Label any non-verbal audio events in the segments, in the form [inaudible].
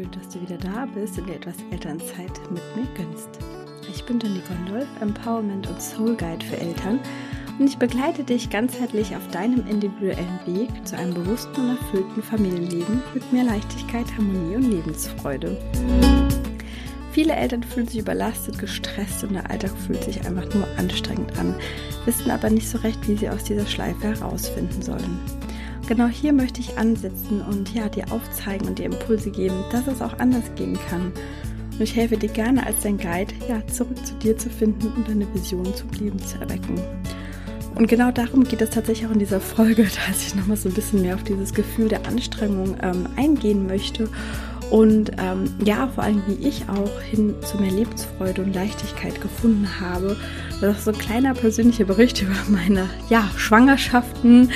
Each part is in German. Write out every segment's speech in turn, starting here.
schön, dass du wieder da bist und dir etwas Elternzeit mit mir gönnst. Ich bin Jenny Gondolf, Empowerment und Soul Guide für Eltern und ich begleite dich ganzheitlich auf deinem individuellen Weg zu einem bewussten und erfüllten Familienleben mit mehr Leichtigkeit, Harmonie und Lebensfreude. Viele Eltern fühlen sich überlastet, gestresst und der Alltag fühlt sich einfach nur anstrengend an, wissen aber nicht so recht, wie sie aus dieser Schleife herausfinden sollen genau hier möchte ich ansetzen und ja, dir aufzeigen und dir Impulse geben, dass es auch anders gehen kann. Und ich helfe dir gerne als dein Guide, ja, zurück zu dir zu finden und deine Vision zum Leben zu erwecken. Und genau darum geht es tatsächlich auch in dieser Folge, [laughs] dass ich nochmal so ein bisschen mehr auf dieses Gefühl der Anstrengung ähm, eingehen möchte und ähm, ja, vor allem wie ich auch hin zu mehr Lebensfreude und Leichtigkeit gefunden habe. Das ist so ein kleiner persönlicher Bericht [laughs] über meine ja, Schwangerschaften.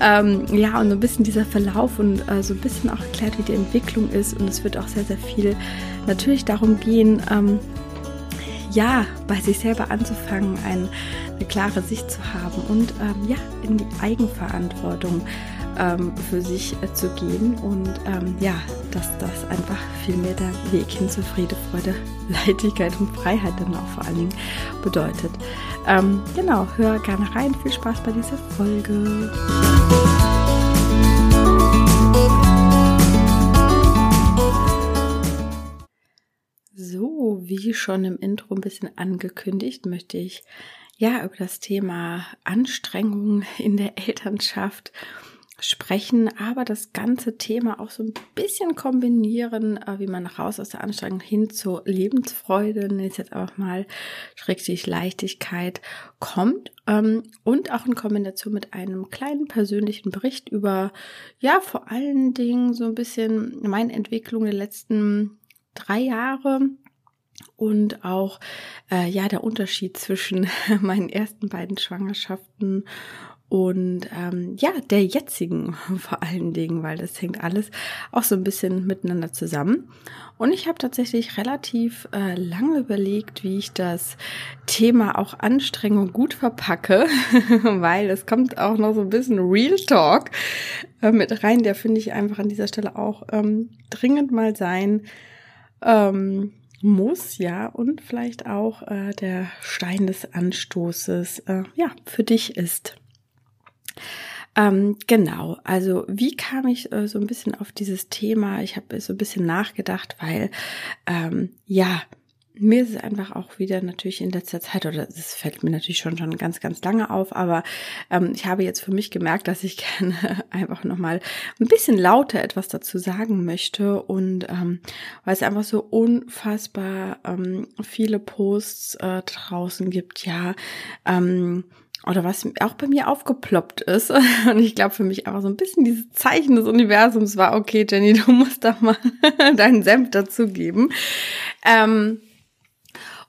Ähm, ja, und so ein bisschen dieser Verlauf und äh, so ein bisschen auch erklärt, wie die Entwicklung ist. Und es wird auch sehr, sehr viel natürlich darum gehen, ähm, ja, bei sich selber anzufangen, ein, eine klare Sicht zu haben und ähm, ja, in die Eigenverantwortung ähm, für sich äh, zu gehen und ähm, ja, dass das einfach viel mehr der Weg hin zu Friede, Freude, [laughs] Leichtigkeit und Freiheit dann auch vor allen Dingen bedeutet. Ähm, genau, hör gerne rein. Viel Spaß bei dieser Folge. So, wie schon im Intro ein bisschen angekündigt, möchte ich ja über das Thema Anstrengung in der Elternschaft sprechen, aber das ganze Thema auch so ein bisschen kombinieren, äh, wie man raus aus der Anstrengung hin zur Lebensfreude, nenne ich jetzt auch mal, schrägstrich Leichtigkeit kommt ähm, und auch in Kombination mit einem kleinen persönlichen Bericht über, ja, vor allen Dingen so ein bisschen meine Entwicklung der letzten drei Jahre und auch äh, ja der Unterschied zwischen [laughs] meinen ersten beiden Schwangerschaften und ähm, ja, der jetzigen [laughs] vor allen Dingen, weil das hängt alles auch so ein bisschen miteinander zusammen. Und ich habe tatsächlich relativ äh, lange überlegt, wie ich das Thema auch Anstrengung gut verpacke, [laughs] weil es kommt auch noch so ein bisschen Real Talk äh, mit rein, der finde ich einfach an dieser Stelle auch ähm, dringend mal sein. Ähm, muss, ja, und vielleicht auch äh, der Stein des Anstoßes, äh, ja, für dich ist. Ähm, genau, also wie kam ich äh, so ein bisschen auf dieses Thema? Ich habe so ein bisschen nachgedacht, weil ähm, ja, mir ist es einfach auch wieder natürlich in letzter Zeit, oder das fällt mir natürlich schon schon ganz, ganz lange auf, aber ähm, ich habe jetzt für mich gemerkt, dass ich [laughs] gerne einfach nochmal ein bisschen lauter etwas dazu sagen möchte und ähm, weil es einfach so unfassbar ähm, viele Posts äh, draußen gibt, ja, ähm, oder was auch bei mir aufgeploppt ist. [laughs] Und ich glaube für mich einfach so ein bisschen dieses Zeichen des Universums war, okay, Jenny, du musst da mal [laughs] deinen Senf dazugeben. Ähm,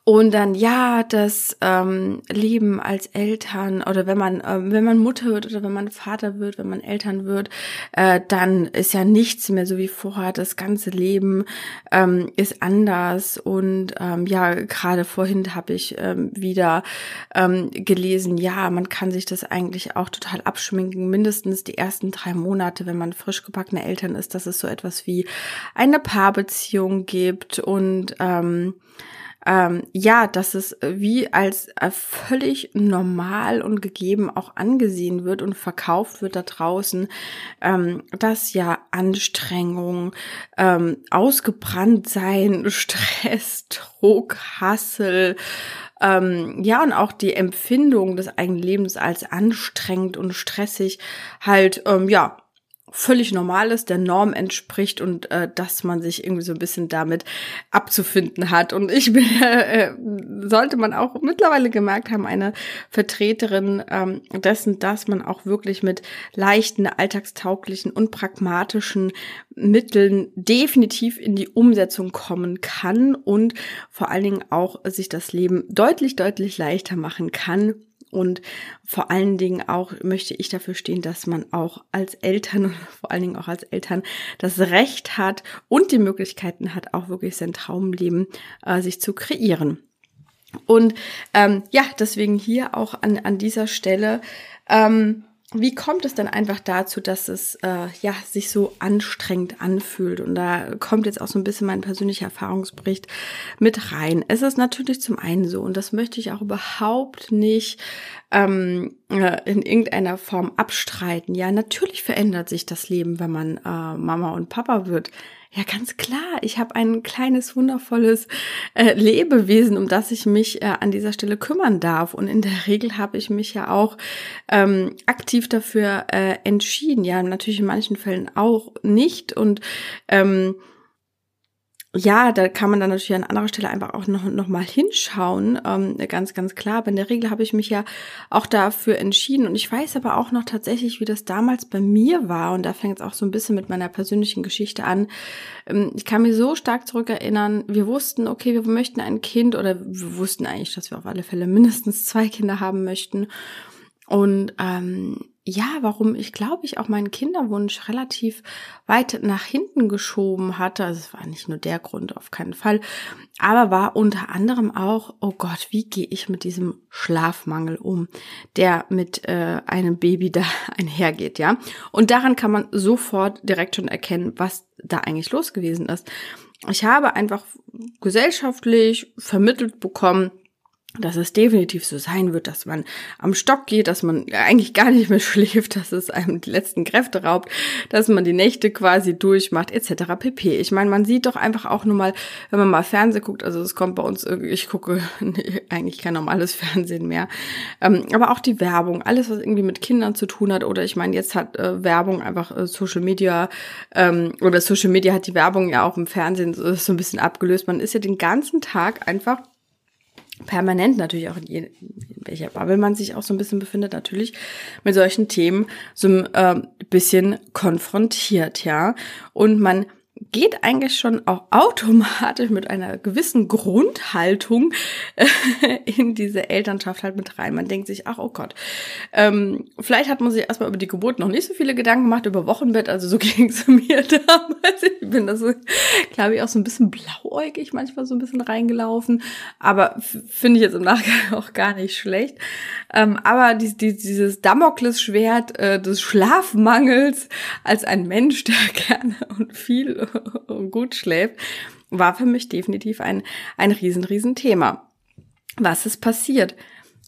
und dann ja, das ähm, Leben als Eltern oder wenn man äh, wenn man Mutter wird oder wenn man Vater wird, wenn man Eltern wird, äh, dann ist ja nichts mehr so wie vorher. Das ganze Leben ähm, ist anders. Und ähm, ja, gerade vorhin habe ich ähm, wieder ähm, gelesen, ja, man kann sich das eigentlich auch total abschminken, mindestens die ersten drei Monate, wenn man frisch gebackene Eltern ist, dass es so etwas wie eine Paarbeziehung gibt. Und ähm, ähm, ja, dass es wie als äh, völlig normal und gegeben auch angesehen wird und verkauft wird da draußen, ähm, dass ja Anstrengung, ähm, ausgebrannt sein, [laughs] Stress, Druck, Hassel, ähm, ja, und auch die Empfindung des eigenen Lebens als anstrengend und stressig halt, ähm, ja, völlig normal ist, der Norm entspricht und äh, dass man sich irgendwie so ein bisschen damit abzufinden hat. Und ich bin, [laughs] äh, sollte man auch mittlerweile gemerkt haben, eine Vertreterin ähm, dessen, dass man auch wirklich mit leichten, alltagstauglichen und pragmatischen Mitteln definitiv in die Umsetzung kommen kann und vor allen Dingen auch sich das Leben deutlich, deutlich leichter machen kann und vor allen Dingen auch möchte ich dafür stehen, dass man auch als Eltern [laughs] und vor allen Dingen auch als Eltern das Recht hat und die Möglichkeiten hat, auch wirklich sein Traumleben äh, sich zu kreieren. Und ähm, ja, deswegen hier auch an, an dieser Stelle ähm, wie kommt es denn einfach dazu, dass es äh, ja sich so anstrengend anfühlt? Und da kommt jetzt auch so ein bisschen mein persönlicher Erfahrungsbericht mit rein. Es ist natürlich zum einen so, und das möchte ich auch überhaupt nicht ähm, äh, in irgendeiner Form abstreiten. Ja, natürlich verändert sich das Leben, wenn man äh, Mama und Papa wird. Ja, ganz klar. Ich habe ein kleines, wundervolles äh, Lebewesen, um das ich mich äh, an dieser Stelle kümmern darf. Und in der Regel habe ich mich ja auch ähm, aktiv dafür äh, entschieden. Ja, natürlich in manchen Fällen auch nicht. Und ähm, ja, da kann man dann natürlich an anderer Stelle einfach auch noch, noch mal hinschauen. Ähm, ganz, ganz klar. Aber in der Regel habe ich mich ja auch dafür entschieden. Und ich weiß aber auch noch tatsächlich, wie das damals bei mir war. Und da fängt es auch so ein bisschen mit meiner persönlichen Geschichte an. Ähm, ich kann mich so stark zurückerinnern. Wir wussten, okay, wir möchten ein Kind oder wir wussten eigentlich, dass wir auf alle Fälle mindestens zwei Kinder haben möchten. Und ähm, ja, warum ich glaube ich auch meinen Kinderwunsch relativ weit nach hinten geschoben hatte. Also es war nicht nur der Grund, auf keinen Fall, aber war unter anderem auch, oh Gott, wie gehe ich mit diesem Schlafmangel um, der mit äh, einem Baby da [laughs] einhergeht, ja. Und daran kann man sofort direkt schon erkennen, was da eigentlich los gewesen ist. Ich habe einfach gesellschaftlich vermittelt bekommen, dass es definitiv so sein wird, dass man am Stock geht, dass man eigentlich gar nicht mehr [laughs] schläft, dass es einem die letzten Kräfte raubt, dass man die Nächte quasi durchmacht, etc. pp. Ich meine, man sieht doch einfach auch nur mal, wenn man mal Fernsehen guckt, also es kommt bei uns, ich gucke [laughs] eigentlich kein normales [laughs] Fernsehen mehr, ähm, aber auch die Werbung, alles, was irgendwie mit Kindern zu tun hat, oder ich meine, jetzt hat äh, Werbung einfach äh, Social Media, ähm, oder Social Media hat die Werbung ja auch im Fernsehen so, so ein bisschen abgelöst. Man ist ja den ganzen Tag einfach permanent natürlich auch in, je, in welcher Bubble man sich auch so ein bisschen befindet, natürlich mit solchen Themen so ein äh, bisschen konfrontiert, ja. Und man geht eigentlich schon auch automatisch mit einer gewissen Grundhaltung äh, in diese Elternschaft halt mit rein. Man denkt sich, ach oh Gott, ähm, vielleicht hat man sich erstmal über die Geburt noch nicht so viele Gedanken gemacht, über Wochenbett, also so [laughs] ging es mir damals. Ich bin da so, glaube ich, auch so ein bisschen blauäugig manchmal so ein bisschen reingelaufen, aber finde ich jetzt im Nachgang [laughs] auch gar nicht schlecht. Ähm, aber die, die, dieses Damoklesschwert äh, des Schlafmangels als ein Mensch, der [laughs] gerne und viel [laughs] gut schläft, war für mich definitiv ein, ein riesen, riesen Thema. Was ist passiert?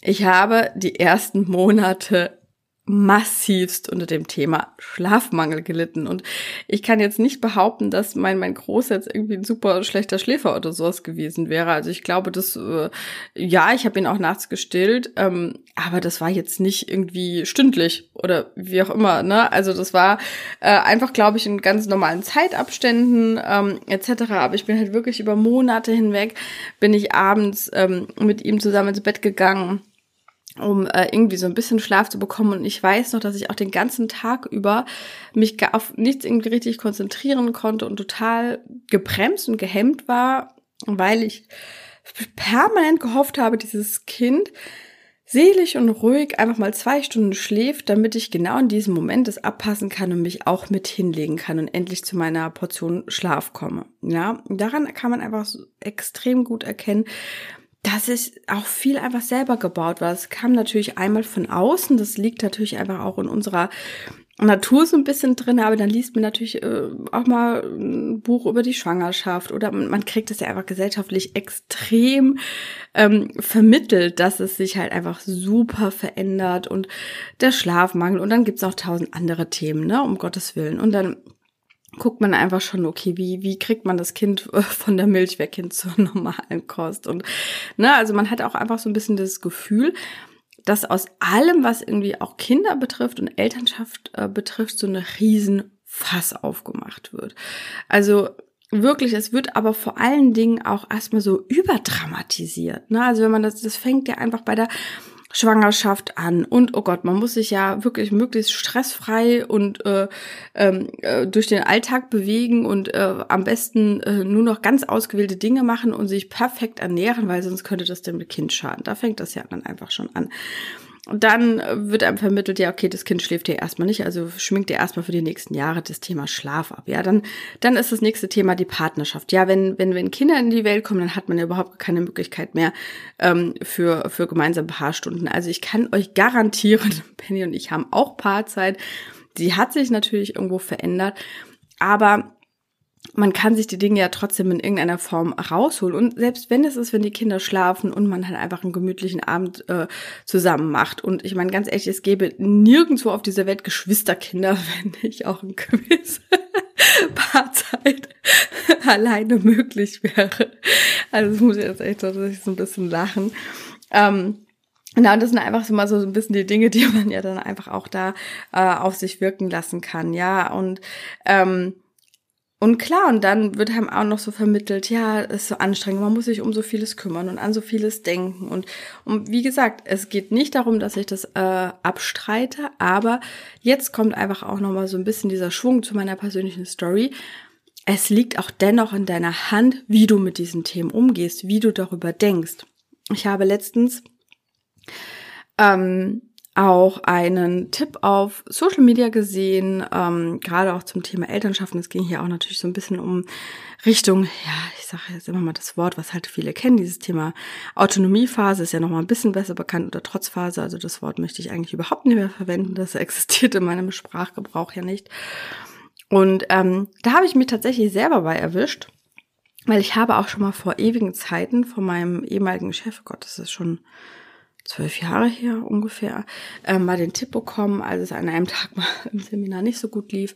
Ich habe die ersten Monate massivst unter dem Thema Schlafmangel gelitten. Und ich kann jetzt nicht behaupten, dass mein, mein Groß jetzt irgendwie ein super schlechter Schläfer oder sowas gewesen wäre. Also ich glaube, das, äh, ja, ich habe ihn auch nachts gestillt, ähm, aber das war jetzt nicht irgendwie stündlich oder wie auch immer. Ne? Also das war äh, einfach, glaube ich, in ganz normalen Zeitabständen ähm, etc. Aber ich bin halt wirklich über Monate hinweg, bin ich abends ähm, mit ihm zusammen ins Bett gegangen um äh, irgendwie so ein bisschen Schlaf zu bekommen. Und ich weiß noch, dass ich auch den ganzen Tag über mich auf nichts irgendwie richtig konzentrieren konnte und total gebremst und gehemmt war, weil ich permanent gehofft habe, dieses Kind selig und ruhig einfach mal zwei Stunden schläft, damit ich genau in diesem Moment es abpassen kann und mich auch mit hinlegen kann und endlich zu meiner Portion Schlaf komme. Ja, daran kann man einfach so extrem gut erkennen, dass es auch viel einfach selber gebaut war. Es kam natürlich einmal von außen, das liegt natürlich einfach auch in unserer Natur so ein bisschen drin, aber dann liest man natürlich äh, auch mal ein Buch über die Schwangerschaft oder man kriegt es ja einfach gesellschaftlich extrem ähm, vermittelt, dass es sich halt einfach super verändert und der Schlafmangel und dann gibt's auch tausend andere Themen, ne, um Gottes Willen. Und dann guckt man einfach schon, okay, wie, wie kriegt man das Kind äh, von der Milch weg hin zur [laughs] normalen Kost? Und, ne, also man hat auch einfach so ein bisschen das Gefühl, dass aus allem, was irgendwie auch Kinder betrifft und Elternschaft äh, betrifft, so eine riesen Fass aufgemacht wird. Also wirklich, es wird aber vor allen Dingen auch erstmal so überdramatisiert. Ne? Also wenn man das, das fängt ja einfach bei der Schwangerschaft an. Und oh Gott, man muss sich ja wirklich möglichst stressfrei und äh, ähm, äh, durch den Alltag bewegen und äh, am besten äh, nur noch ganz ausgewählte Dinge machen und sich perfekt ernähren, weil sonst könnte das dem Kind schaden. Da fängt das ja dann einfach schon an. Dann wird einem vermittelt, ja, okay, das Kind schläft ja erstmal nicht, also schminkt ihr erstmal für die nächsten Jahre das Thema Schlaf ab. Ja, dann, dann ist das nächste Thema die Partnerschaft. Ja, wenn, wenn, wenn Kinder in die Welt kommen, dann hat man ja überhaupt keine Möglichkeit mehr ähm, für, für gemeinsame Paarstunden. Also ich kann euch garantieren, [laughs] Penny und ich haben auch Paarzeit. Sie hat sich natürlich irgendwo verändert, aber man kann sich die Dinge ja trotzdem in irgendeiner Form rausholen. Und selbst wenn es ist, wenn die Kinder schlafen und man halt einfach einen gemütlichen Abend äh, zusammen macht. Und ich meine, ganz ehrlich, es gäbe nirgendwo auf dieser Welt Geschwisterkinder, [laughs] wenn nicht auch ein gewisse [laughs] Paarzeit [laughs] alleine möglich wäre. Also das muss ich jetzt echt so ein bisschen lachen. Ähm, na, und das sind einfach so mal so ein bisschen die Dinge, die man ja dann einfach auch da äh, auf sich wirken lassen kann, ja. Und ähm, und klar, und dann wird einem auch noch so vermittelt, ja, es ist so anstrengend, man muss sich um so vieles kümmern und an so vieles denken. Und, und wie gesagt, es geht nicht darum, dass ich das äh, abstreite, aber jetzt kommt einfach auch nochmal so ein bisschen dieser Schwung zu meiner persönlichen Story. Es liegt auch dennoch in deiner Hand, wie du mit diesen Themen umgehst, wie du darüber denkst. Ich habe letztens ähm, auch einen Tipp auf Social Media gesehen, ähm, gerade auch zum Thema Elternschaft. Es ging hier auch natürlich so ein bisschen um Richtung, ja, ich sage jetzt immer mal das Wort, was halt viele kennen, dieses Thema Autonomiephase ist ja nochmal ein bisschen besser bekannt oder Trotzphase. Also das Wort möchte ich eigentlich überhaupt nicht mehr verwenden. Das existiert in meinem Sprachgebrauch ja nicht. Und ähm, da habe ich mich tatsächlich selber bei erwischt, weil ich habe auch schon mal vor ewigen Zeiten von meinem ehemaligen Chef, oh Gott, das ist schon zwölf Jahre her ungefähr, äh, mal den Tipp bekommen, als es an einem [laughs] Tag mal im Seminar nicht so gut lief.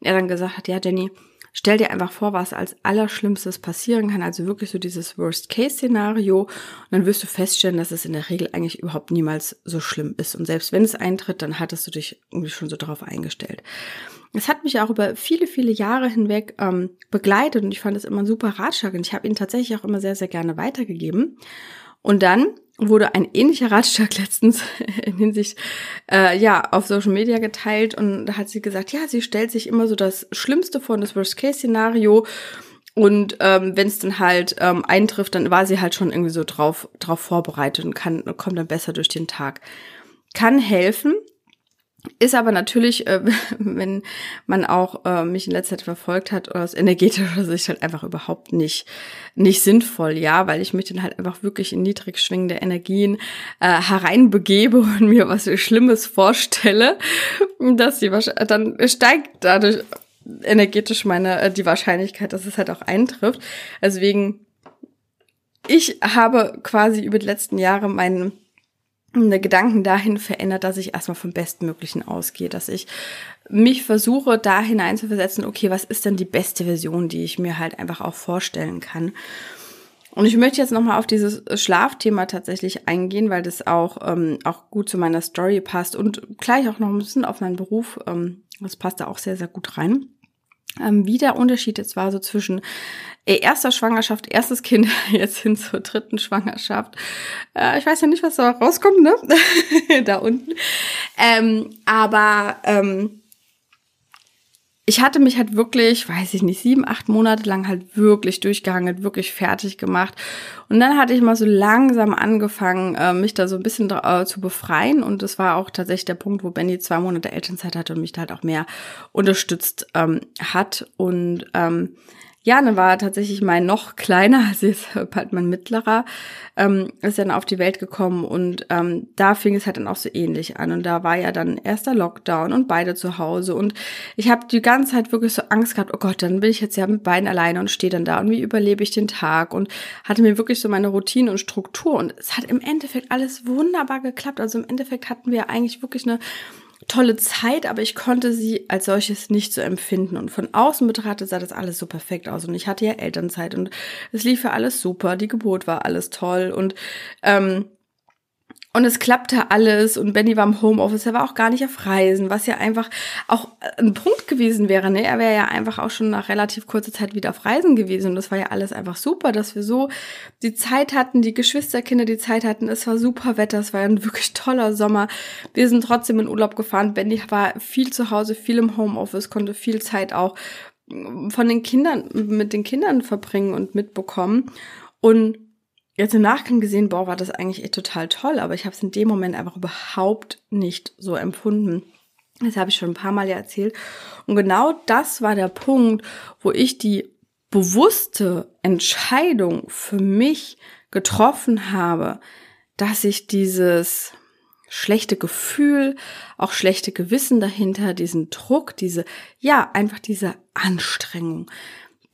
Er dann gesagt hat, ja, Jenny, stell dir einfach vor, was als Allerschlimmstes passieren kann, also wirklich so dieses Worst-Case-Szenario. Und dann wirst du feststellen, dass es in der Regel eigentlich überhaupt niemals so schlimm ist. Und selbst wenn es eintritt, dann hattest du dich irgendwie schon so darauf eingestellt. Es hat mich auch über viele, viele Jahre hinweg ähm, begleitet und ich fand es immer ein super Ratschlag und ich habe ihn tatsächlich auch immer sehr, sehr gerne weitergegeben. Und dann wurde ein ähnlicher Ratschlag [laughs] letztens in Hinsicht äh, ja auf Social Media geteilt und da hat sie gesagt, ja, sie stellt sich immer so das Schlimmste vor, das Worst-Case-Szenario und ähm, wenn es dann halt ähm, eintrifft, dann war sie halt schon irgendwie so drauf drauf vorbereitet und kann kommt dann besser durch den Tag. Kann helfen, ist aber natürlich, äh, [laughs] wenn man auch äh, mich in letzter Zeit verfolgt hat, aus energetischer Sicht halt einfach überhaupt nicht, nicht sinnvoll, ja, weil ich mich dann halt einfach wirklich in niedrig schwingende Energien äh, hereinbegebe und mir was Schlimmes vorstelle, dass die dann steigt dadurch energetisch meine äh, die Wahrscheinlichkeit, dass es halt auch eintrifft. Deswegen, ich habe quasi über die letzten Jahre meinen eine Gedanken dahin verändert, dass ich erstmal vom Bestmöglichen ausgehe, dass ich mich versuche, da hineinzuversetzen, okay, was ist denn die beste Version, die ich mir halt einfach auch vorstellen kann. Und ich möchte jetzt nochmal auf dieses Schlafthema tatsächlich eingehen, weil das auch, ähm, auch gut zu meiner Story passt und gleich auch noch ein bisschen auf meinen Beruf. Ähm, das passt da auch sehr, sehr gut rein ähm, wie der Unterschied jetzt war so zwischen äh, erster Schwangerschaft, erstes Kind, [laughs] jetzt hin zur dritten Schwangerschaft. Äh, ich weiß ja nicht, was da rauskommt, ne? [laughs] da unten. Ähm, aber ähm, ich hatte mich halt wirklich, weiß ich nicht, sieben, acht Monate lang halt wirklich durchgehangelt, wirklich fertig gemacht. Und dann hatte ich mal so langsam angefangen, äh, mich da so ein bisschen äh, zu befreien. Und das war auch tatsächlich der Punkt, wo Benny zwei Monate Elternzeit hatte und mich da halt auch mehr unterstützt ähm, hat. Und ähm, ja, dann war tatsächlich mein noch kleiner, [laughs] also jetzt bald mein mittlerer, ähm, ist dann auf die Welt gekommen und ähm, da fing es halt dann auch so ähnlich an und da war ja dann erster Lockdown und beide zu Hause und ich habe die ganze Zeit wirklich so Angst gehabt, oh Gott, dann bin ich jetzt ja mit beiden alleine und stehe dann da und wie überlebe ich den Tag und hatte mir wirklich so meine Routine und Struktur und es hat im Endeffekt alles wunderbar geklappt, also im Endeffekt hatten wir eigentlich wirklich eine tolle Zeit, aber ich konnte sie als solches nicht so empfinden. Und von außen betrachtet sah das alles so perfekt aus. Und ich hatte ja Elternzeit und es lief ja alles super. Die Geburt war alles toll. Und ähm, und es klappte alles und Benny war im Homeoffice, er war auch gar nicht auf Reisen, was ja einfach auch ein Punkt gewesen wäre. Ne? Er wäre ja einfach auch schon nach relativ kurzer Zeit wieder auf Reisen gewesen und das war ja alles einfach super, dass wir so die Zeit hatten, die Geschwisterkinder die Zeit hatten. Es war super Wetter, es war ein wirklich toller Sommer. Wir sind trotzdem in Urlaub gefahren. Benny war viel zu Hause, viel im Homeoffice, konnte viel Zeit auch von den Kindern, mit den Kindern verbringen und mitbekommen. Und jetzt im Nachgang gesehen, boah, war das eigentlich echt total toll, aber ich habe es in dem Moment einfach überhaupt nicht so empfunden. Das habe ich schon ein paar Mal ja erzählt. Und genau das war der Punkt, wo ich die bewusste Entscheidung für mich getroffen habe, dass ich dieses schlechte Gefühl, auch schlechte Gewissen dahinter, diesen Druck, diese, ja, einfach diese Anstrengung,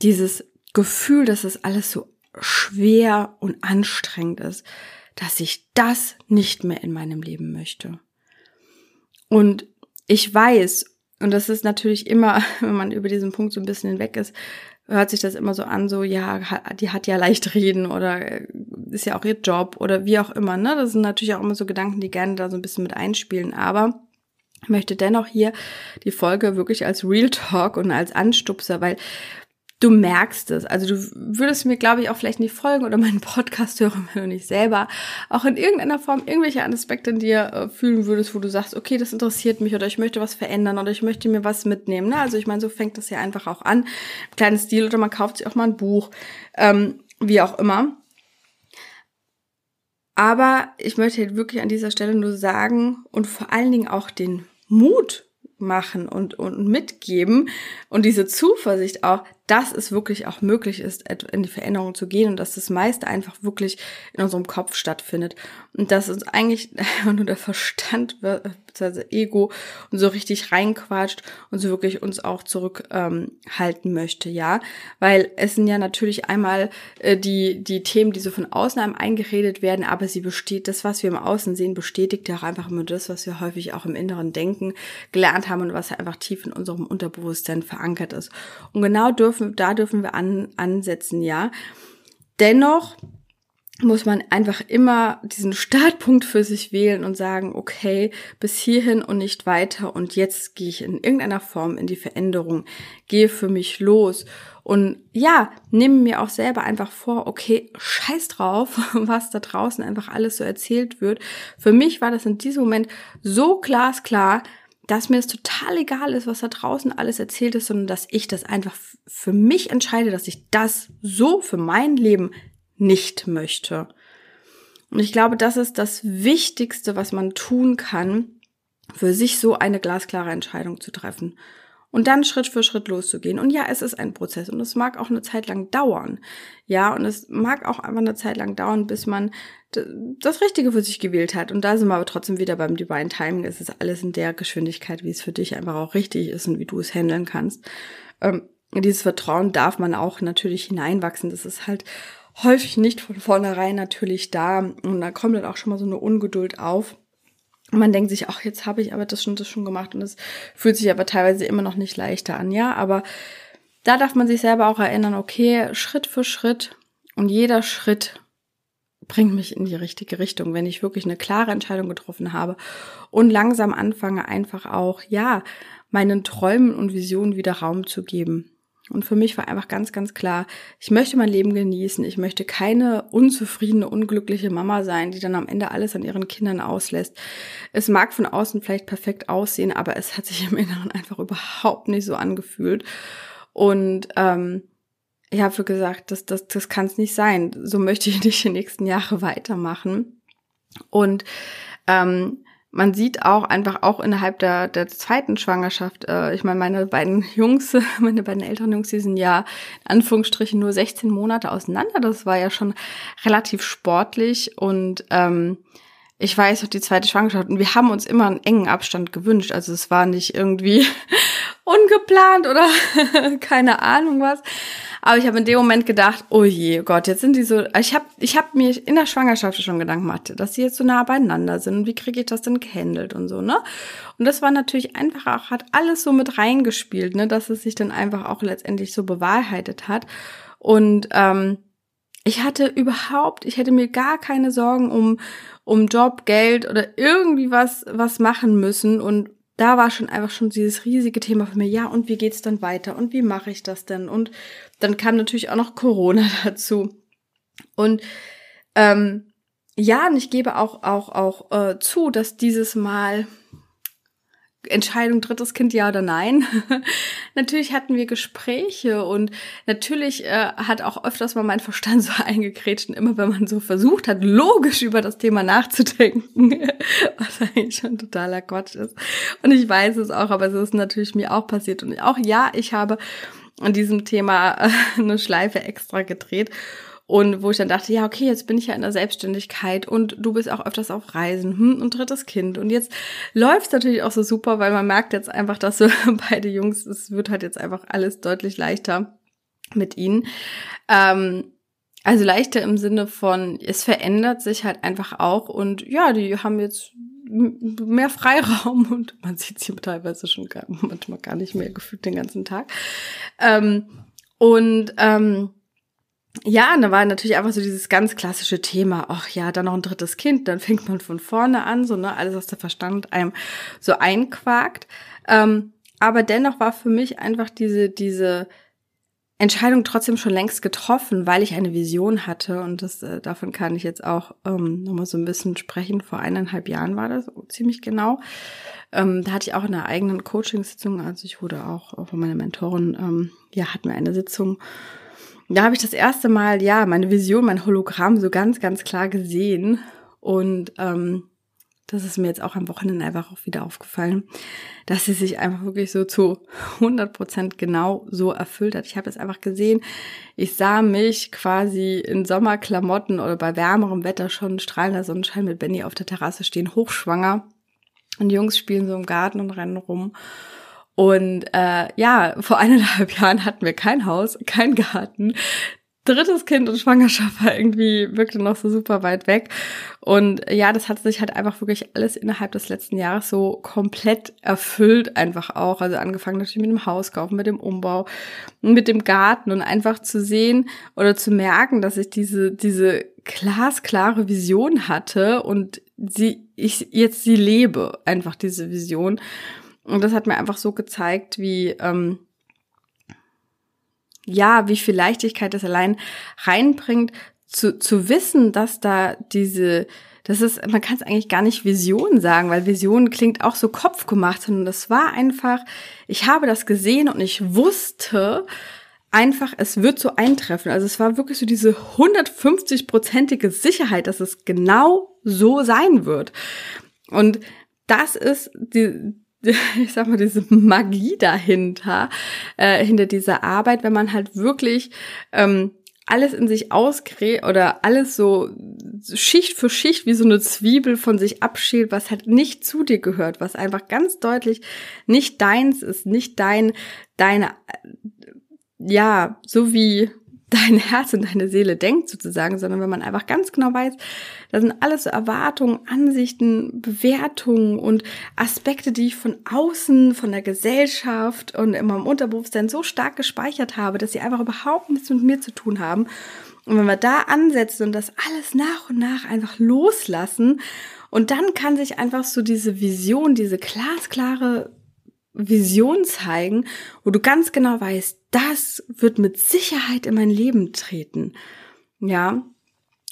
dieses Gefühl, dass es alles so schwer und anstrengend ist, dass ich das nicht mehr in meinem Leben möchte. Und ich weiß, und das ist natürlich immer, [laughs] wenn man über diesen Punkt so ein bisschen hinweg ist, hört sich das immer so an, so, ja, die hat ja leicht reden oder äh, ist ja auch ihr Job oder wie auch immer, ne? Das sind natürlich auch immer so Gedanken, die gerne da so ein bisschen mit einspielen, aber ich möchte dennoch hier die Folge wirklich als Real Talk und als Anstupser, weil du merkst es. Also du würdest mir, glaube ich, auch vielleicht nicht folgen oder meinen Podcast hören, wenn du nicht selber auch in irgendeiner Form irgendwelche Aspekte in dir äh, fühlen würdest, wo du sagst, okay, das interessiert mich oder ich möchte was verändern oder ich möchte mir was mitnehmen. Ne? Also ich meine, so fängt das ja einfach auch an. Kleines Stil oder man kauft sich auch mal ein Buch, ähm, wie auch immer. Aber ich möchte wirklich an dieser Stelle nur sagen und vor allen Dingen auch den Mut machen und, und mitgeben und diese Zuversicht auch, dass es wirklich auch möglich ist, in die Veränderung zu gehen und dass das meiste einfach wirklich in unserem Kopf stattfindet und dass uns eigentlich [laughs] nur der Verstand bzw. Ego und so richtig reinquatscht und so wirklich uns auch zurückhalten ähm, möchte, ja, weil es sind ja natürlich einmal äh, die die Themen, die so von außen einem eingeredet werden, aber sie besteht das, was wir im Außen sehen, bestätigt ja auch einfach immer das, was wir häufig auch im Inneren denken gelernt haben und was einfach tief in unserem Unterbewusstsein verankert ist und genau dürfen dürfen, da dürfen wir an, ansetzen, ja. Dennoch muss man einfach immer diesen Startpunkt für sich wählen und sagen, okay, bis hierhin und nicht weiter und jetzt gehe ich in irgendeiner Form in die Veränderung, gehe für mich los und ja, nehme mir auch selber einfach vor, okay, scheiß drauf, [laughs] was da draußen einfach alles so erzählt wird. Für mich war das in diesem Moment so glasklar, dass mir es total egal ist, was da draußen alles erzählt ist, sondern dass ich das einfach für mich entscheide, dass ich das so für mein Leben nicht möchte. Und ich glaube, das ist das Wichtigste, was man tun kann, für sich so eine glasklare Entscheidung zu treffen und dann Schritt für Schritt loszugehen. Und ja, es ist ein Prozess und es mag auch eine Zeit lang dauern. Ja, und es mag auch einfach eine Zeit lang dauern, bis man das Richtige für sich gewählt hat. Und da sind wir aber trotzdem wieder beim Divine Timing. Es ist alles in der Geschwindigkeit, wie es für dich einfach auch richtig ist und wie du es handeln kannst. Ähm, dieses Vertrauen darf man auch natürlich hineinwachsen. Das ist halt häufig nicht von vornherein natürlich da. Und da kommt dann auch schon mal so eine Ungeduld auf und man denkt sich, ach, jetzt habe ich aber das schon, das schon gemacht und es fühlt sich aber teilweise immer noch nicht leichter an, ja. Aber da darf man sich selber auch erinnern, okay, Schritt für Schritt und jeder Schritt bringt mich in die richtige Richtung, wenn ich wirklich eine klare Entscheidung getroffen habe und langsam anfange, einfach auch, ja, meinen Träumen und Visionen wieder Raum zu geben. Und für mich war einfach ganz, ganz klar, ich möchte mein Leben genießen. Ich möchte keine unzufriedene, unglückliche Mama sein, die dann am Ende alles an ihren Kindern auslässt. Es mag von außen vielleicht perfekt aussehen, aber es hat sich im Inneren einfach überhaupt nicht so angefühlt. Und ähm, ich habe gesagt, das, das, das kann es nicht sein. So möchte ich [laughs] nicht die nächsten Jahre weitermachen. Und ähm, man sieht auch einfach auch innerhalb der, der zweiten Schwangerschaft, äh, ich meine, meine beiden Jungs, [laughs] meine beiden älteren Jungs, die sind ja in Anführungsstrichen nur 16 Monate auseinander. Das war ja schon relativ sportlich und ähm, ich weiß auch die zweite Schwangerschaft und wir haben uns immer einen engen Abstand gewünscht. Also es war nicht irgendwie [laughs] ungeplant oder [laughs] keine Ahnung was. Aber ich habe in dem Moment gedacht, oh je, Gott, jetzt sind die so. Ich habe ich hab mir in der Schwangerschaft schon Gedanken gemacht, dass sie jetzt so nah beieinander sind. Wie kriege ich das denn gehandelt und so, ne? Und das war natürlich einfach auch, hat alles so mit reingespielt, ne, dass es sich dann einfach auch letztendlich so bewahrheitet hat. Und ähm, ich hatte überhaupt, ich hätte mir gar keine Sorgen um, um Job, Geld oder irgendwie was, was machen müssen. Und da war schon einfach schon dieses riesige Thema für mich. Ja, und wie geht's dann weiter? Und wie mache ich das denn? Und dann kam natürlich auch noch Corona [laughs] dazu. Und ähm, ja, und ich gebe auch auch auch äh, zu, dass dieses Mal Entscheidung, drittes Kind, ja oder nein. [laughs] natürlich hatten wir Gespräche und natürlich äh, hat auch öfters mal mein Verstand [laughs] so eingekrätscht, immer wenn man so versucht hat, logisch über das Thema nachzudenken, [laughs] was eigentlich schon totaler Quatsch ist. Und ich weiß es auch, aber es ist natürlich mir auch passiert. Und auch ja, ich habe an diesem Thema äh, eine Schleife extra gedreht und wo ich dann dachte, ja, okay, jetzt bin ich ja in der Selbstständigkeit und du bist auch öfters auf Reisen hm, und drittes Kind. Und jetzt läuft es natürlich auch so super, weil man merkt jetzt einfach, dass so [laughs] beide Jungs, es wird halt jetzt einfach alles deutlich leichter mit ihnen. Ähm, also leichter im Sinne von, es verändert sich halt einfach auch und ja, die haben jetzt mehr Freiraum [laughs] und man sieht sie teilweise schon gar, manchmal gar nicht mehr gefühlt den ganzen Tag. Ähm, und ähm, ja, da war natürlich einfach so dieses ganz klassische Thema, ach ja, dann noch ein drittes Kind, dann fängt man von vorne an, so, ne, alles, was der Verstand einem so einquakt. Ähm, aber dennoch war für mich einfach diese, diese Entscheidung trotzdem schon längst getroffen, weil ich eine Vision hatte und das, äh, davon kann ich jetzt auch ähm, nochmal so ein bisschen sprechen. Vor eineinhalb Jahren war das ziemlich genau. Ähm, da hatte ich auch eine eigenen Coaching-Sitzung, also ich wurde auch von meiner Mentorin, ähm, ja, hatten wir eine Sitzung da habe ich das erste Mal, ja, meine Vision, mein Hologramm so ganz, ganz klar gesehen. Und ähm, das ist mir jetzt auch am Wochenende einfach auch wieder aufgefallen, dass sie sich einfach wirklich so zu 100 Prozent genau so erfüllt hat. Ich habe das einfach gesehen. Ich sah mich quasi in Sommerklamotten oder bei wärmerem Wetter schon strahlender Sonnenschein mit Benny auf der Terrasse stehen, hochschwanger. Und die Jungs spielen so im Garten und rennen rum. Und äh, ja, vor eineinhalb [laughs] Jahren hatten wir kein Haus, kein Garten. Drittes Kind und Schwangerschaft war irgendwie wirklich noch so super weit weg. Und ja, das hat sich halt einfach wirklich alles innerhalb des letzten Jahres so komplett erfüllt, einfach auch. Also angefangen natürlich mit dem Hauskauf, mit dem Umbau, mit dem Garten und einfach zu sehen oder zu merken, dass ich diese, diese glasklare Vision hatte und sie, ich jetzt sie lebe, einfach diese Vision. Und das hat mir einfach so gezeigt, wie, ähm, ja, wie viel Leichtigkeit das allein reinbringt, zu, zu wissen, dass da diese, das ist, man kann es eigentlich gar nicht Vision sagen, weil Vision klingt auch so kopfgemacht, sondern das war einfach, ich habe das gesehen und ich wusste einfach, es wird so eintreffen. Also es war wirklich so diese 150-prozentige Sicherheit, dass es genau so sein wird. Und das ist die, [laughs] ich sag mal, diese Magie dahinter, äh, hinter dieser Arbeit, wenn man halt wirklich ähm, alles in sich ausgräbt oder alles so Schicht für Schicht wie so eine Zwiebel von sich abschält, was halt nicht zu dir gehört, was einfach ganz deutlich nicht deins ist, nicht dein, deine, ja, so wie dein Herz und deine Seele denkt sozusagen, sondern wenn man einfach ganz genau weiß, da sind alles so Erwartungen, Ansichten, Bewertungen und Aspekte, die ich von außen, von der Gesellschaft und in meinem Unterbewusstsein so stark gespeichert habe, dass sie einfach überhaupt nichts mit mir zu tun haben. Und wenn wir da ansetzen und das alles nach und nach einfach loslassen, und dann kann sich einfach so diese Vision, diese glasklare Vision zeigen, wo du ganz genau weißt, das wird mit Sicherheit in mein Leben treten. Ja.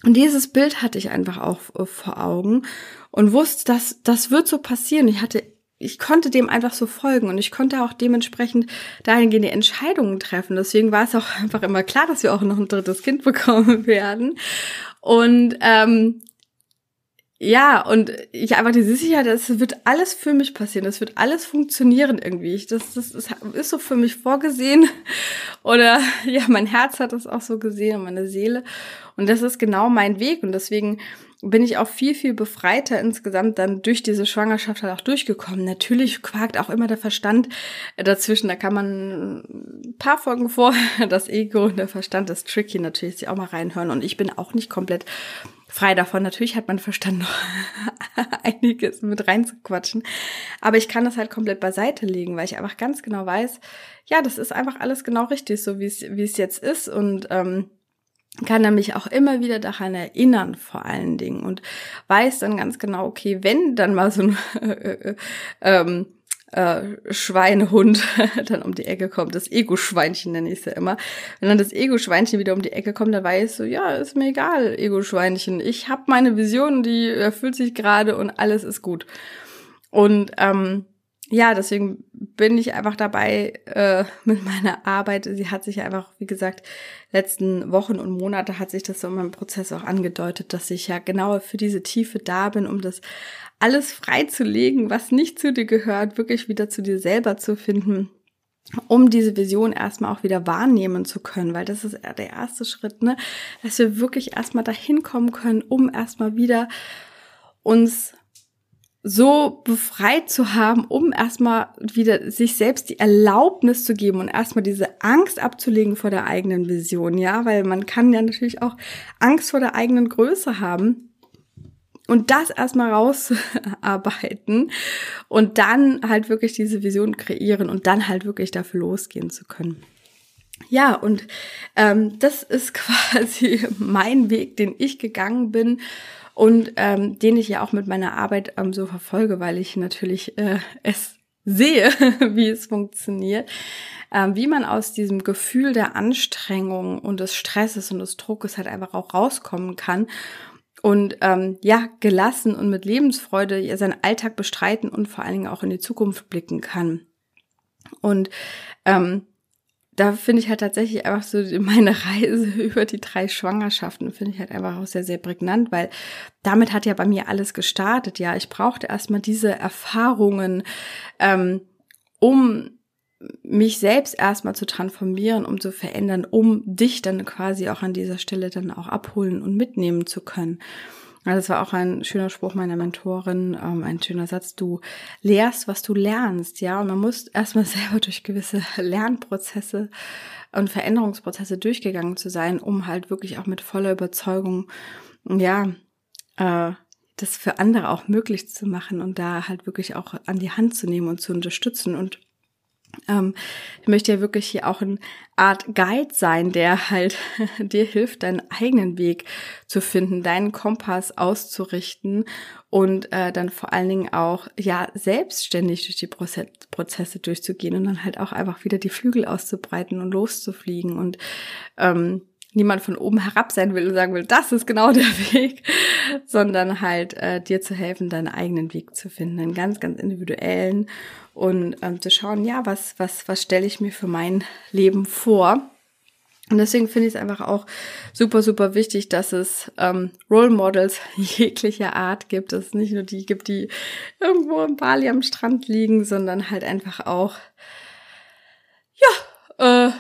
Und dieses Bild hatte ich einfach auch äh, vor Augen und wusste, dass das wird so passieren. Ich hatte ich konnte dem einfach so folgen und ich konnte auch dementsprechend dahingehende Entscheidungen treffen. Deswegen war es auch [laughs] einfach immer klar, dass wir auch noch ein drittes Kind bekommen [laughs] werden. Und ähm, ja, und ich einfach die Sicherheit, es wird alles für mich passieren, es wird alles funktionieren irgendwie. Ich, das, das, das ist so für mich vorgesehen. [laughs] Oder ja, mein Herz hat das auch so gesehen und meine Seele. Und das ist genau mein Weg. Und deswegen bin ich auch viel, viel befreiter insgesamt dann durch diese Schwangerschaft halt auch durchgekommen. Natürlich quakt auch immer der Verstand dazwischen. Da kann man ein paar Folgen vor, [laughs] das Ego und der Verstand ist tricky natürlich, sich auch mal reinhören. Und ich bin auch nicht komplett frei davon. Natürlich hat mein Verstand [laughs] noch einiges mit reinzuquatschen. Aber ich kann das halt komplett beiseite legen, weil ich einfach ganz genau weiß, ja, das ist einfach alles genau richtig, so wie es, jetzt ist. Und ähm, kann er mich auch immer wieder daran erinnern, vor allen Dingen. Und weiß dann ganz genau, okay, wenn dann mal so ein [laughs] äh, ähm, äh, Schweinehund [laughs] dann um die Ecke kommt, das Ego-Schweinchen nenne ich es ja immer. Wenn dann das Ego-Schweinchen wieder um die Ecke kommt, dann weiß ich so, ja, ist mir egal, Ego-Schweinchen. Ich habe meine Vision, die erfüllt sich gerade und alles ist gut. Und ähm, ja, deswegen bin ich einfach dabei äh, [laughs] mit meiner Arbeit. Sie hat sich einfach, wie gesagt, letzten Wochen und Monate hat sich das so in meinem Prozess auch angedeutet, dass ich ja genau für diese Tiefe da bin, um das alles freizulegen, was nicht zu dir gehört, wirklich wieder zu dir selber zu finden, um diese Vision erstmal auch wieder wahrnehmen zu können, weil das ist der erste Schritt, ne, dass wir wirklich erstmal dahin kommen können, um erstmal wieder uns so befreit zu haben, um erstmal wieder sich selbst die Erlaubnis zu geben und erstmal diese Angst abzulegen vor der eigenen Vision, ja, weil man kann ja natürlich auch Angst vor der eigenen Größe haben. Und das erstmal rausarbeiten und dann halt wirklich diese Vision kreieren und dann halt wirklich dafür losgehen zu können. Ja, und ähm, das ist [laughs] quasi mein Weg, den ich gegangen bin und ähm, den ich ja auch mit meiner Arbeit ähm, so verfolge, weil ich natürlich äh, [laughs] es sehe, [laughs] wie es funktioniert, ähm, wie man aus diesem Gefühl der Anstrengung und des Stresses und des Druckes halt einfach auch rauskommen kann und ähm, ja gelassen und mit Lebensfreude seinen Alltag bestreiten und vor allen Dingen auch in die Zukunft blicken kann. Und ähm, da finde ich halt tatsächlich einfach so [laughs] meine Reise über die drei Schwangerschaften finde ich halt einfach auch sehr, sehr prägnant, weil damit hat ja bei mir alles gestartet. Ja, ich brauchte erstmal diese Erfahrungen, ähm, um mich selbst erstmal zu transformieren, um zu verändern, um dich dann quasi auch an dieser Stelle dann auch abholen und mitnehmen zu können. Also das war auch ein schöner Spruch meiner Mentorin, ähm, ein schöner Satz. Du lehrst, was du lernst, ja. Und man muss erstmal [laughs] selber durch gewisse Lernprozesse und Veränderungsprozesse durchgegangen zu sein, um halt wirklich auch mit voller Überzeugung, ja, äh, das für andere auch möglich zu machen und da halt wirklich auch an die Hand zu nehmen und zu unterstützen und ähm, ich möchte ja wirklich hier auch eine Art Guide sein, der halt [laughs] dir hilft, deinen eigenen Weg zu finden, deinen Kompass auszurichten und äh, dann vor allen Dingen auch ja selbstständig durch die Prozess Prozesse durchzugehen und dann halt auch einfach wieder die Flügel auszubreiten und loszufliegen und ähm, niemand von oben herab sein will und sagen will, das ist genau [laughs] der Weg, sondern halt äh, dir zu helfen, deinen eigenen Weg zu finden, einen ganz, ganz individuellen und ähm, zu schauen, ja, was, was, was stelle ich mir für mein Leben vor? Und deswegen finde ich es einfach auch super, super wichtig, dass es ähm, Role Models [laughs] jeglicher Art gibt. Dass es nicht nur die gibt, die irgendwo im Bali am Strand liegen, sondern halt einfach auch, ja, äh,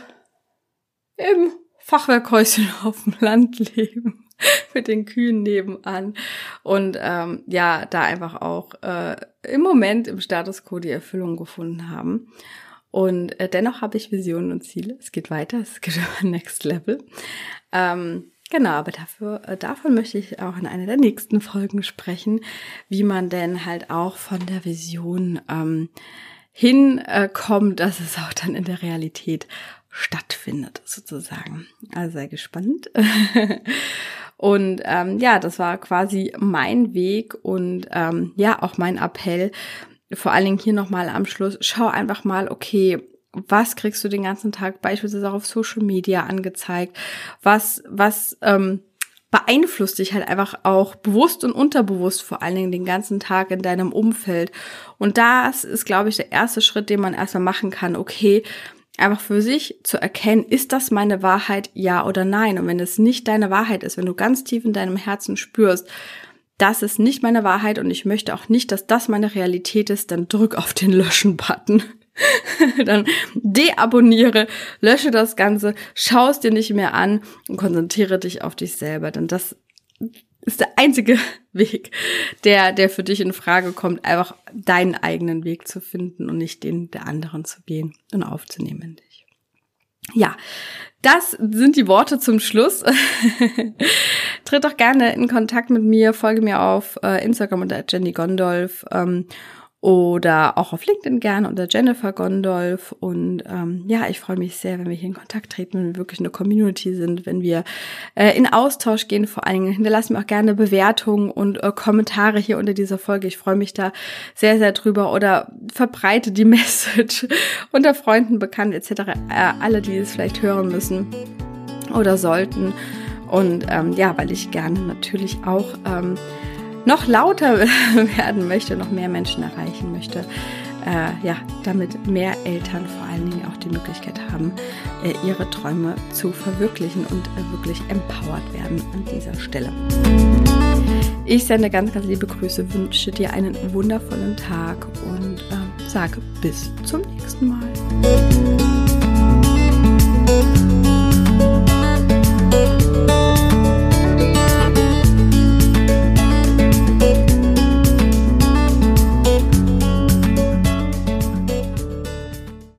im Fachwerkhäuschen [laughs] auf dem Land leben mit den Kühen nebenan und ähm, ja, da einfach auch äh, im Moment im Status quo die Erfüllung gefunden haben. Und äh, dennoch habe ich Visionen und Ziele. Es geht weiter, es geht über [laughs] Next Level. Ähm, genau, aber dafür, äh, davon möchte ich auch in einer der nächsten Folgen sprechen, wie man denn halt auch von der Vision ähm, hinkommt, dass es auch dann in der Realität stattfindet, sozusagen. Also sei gespannt. [laughs] und ähm, ja, das war quasi mein Weg und ähm, ja, auch mein Appell. Vor allen Dingen hier nochmal am Schluss. Schau einfach mal, okay, was kriegst du den ganzen Tag beispielsweise auch auf Social Media angezeigt? Was, was ähm, beeinflusst dich halt einfach auch bewusst und unterbewusst vor allen Dingen den ganzen Tag in deinem Umfeld. Und das ist, glaube ich, der erste Schritt, den man erstmal machen kann. Okay, einfach für sich zu erkennen, ist das meine Wahrheit, ja oder nein? Und wenn es nicht deine Wahrheit ist, wenn du ganz tief in deinem Herzen spürst, das ist nicht meine Wahrheit und ich möchte auch nicht, dass das meine Realität ist, dann drück auf den Löschen-Button. [laughs] dann deabonniere, lösche das Ganze, schau es dir nicht mehr an und konzentriere dich auf dich selber, denn das ist der einzige [laughs] Weg, der, der für dich in Frage kommt, einfach deinen eigenen Weg zu finden und nicht den der anderen zu gehen und aufzunehmen in dich. Ja, das sind die Worte zum Schluss. [laughs] Tritt doch gerne in Kontakt mit mir, folge mir auf äh, Instagram unter Jenny Gondolf. Ähm, oder auch auf LinkedIn gerne unter Jennifer Gondolf. Und ähm, ja, ich freue mich sehr, wenn wir hier in Kontakt treten, wenn wir wirklich eine Community sind, wenn wir äh, in Austausch gehen. Vor allen Dingen hinterlassen wir auch gerne Bewertungen und äh, Kommentare hier unter dieser Folge. Ich freue mich da sehr, sehr drüber. Oder verbreite die [laughs] Message unter Freunden, Bekannten etc. Äh, alle, die es vielleicht hören müssen oder sollten. Und ähm, ja, weil ich gerne natürlich auch ähm, noch lauter [laughs] werden möchte, noch mehr Menschen erreichen möchte, äh, ja, damit mehr Eltern vor allen Dingen auch die Möglichkeit haben, äh, ihre Träume zu verwirklichen und äh, wirklich empowered werden an dieser Stelle. Ich sende ganz, ganz liebe Grüße, wünsche dir einen wundervollen Tag und äh, sage bis zum nächsten Mal.